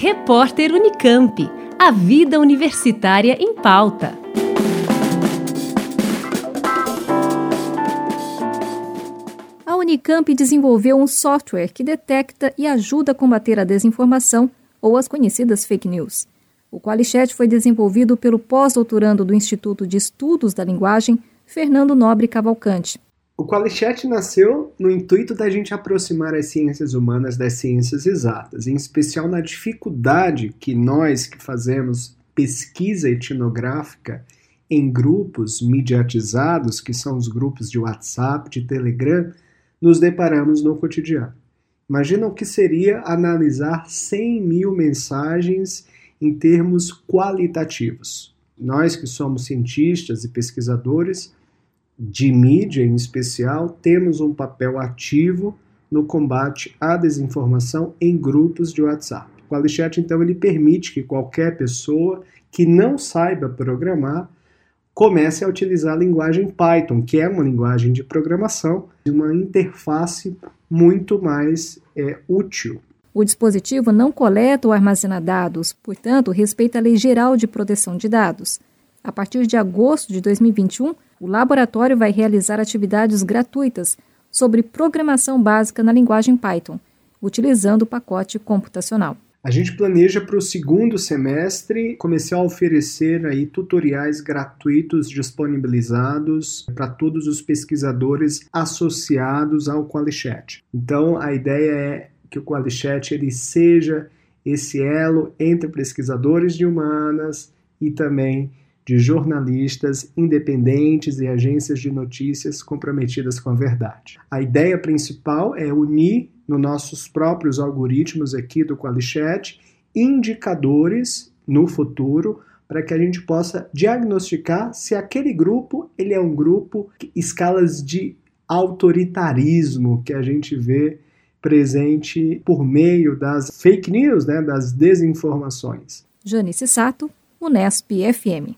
Repórter Unicamp. A vida universitária em pauta. A Unicamp desenvolveu um software que detecta e ajuda a combater a desinformação ou as conhecidas fake news. O Qualichat foi desenvolvido pelo pós-doutorando do Instituto de Estudos da Linguagem, Fernando Nobre Cavalcante. O Qualichat nasceu no intuito da gente aproximar as ciências humanas das ciências exatas, em especial na dificuldade que nós que fazemos pesquisa etnográfica em grupos mediatizados, que são os grupos de WhatsApp, de Telegram, nos deparamos no cotidiano. Imagina o que seria analisar 100 mil mensagens em termos qualitativos. Nós que somos cientistas e pesquisadores, de mídia em especial, temos um papel ativo no combate à desinformação em grupos de WhatsApp. O Qualichat, então, ele permite que qualquer pessoa que não saiba programar comece a utilizar a linguagem Python, que é uma linguagem de programação, e uma interface muito mais é, útil. O dispositivo não coleta ou armazena dados, portanto, respeita a Lei Geral de Proteção de Dados. A partir de agosto de 2021, o laboratório vai realizar atividades gratuitas sobre programação básica na linguagem Python, utilizando o pacote computacional. A gente planeja para o segundo semestre começar a oferecer aí tutoriais gratuitos disponibilizados para todos os pesquisadores associados ao Qualichat. Então a ideia é que o Qualichat ele seja esse elo entre pesquisadores de humanas e também de jornalistas independentes e agências de notícias comprometidas com a verdade. A ideia principal é unir nos nossos próprios algoritmos aqui do Qualichat indicadores no futuro para que a gente possa diagnosticar se aquele grupo ele é um grupo escalas de autoritarismo que a gente vê presente por meio das fake news, né, das desinformações. Janice Sato, Unesp FM.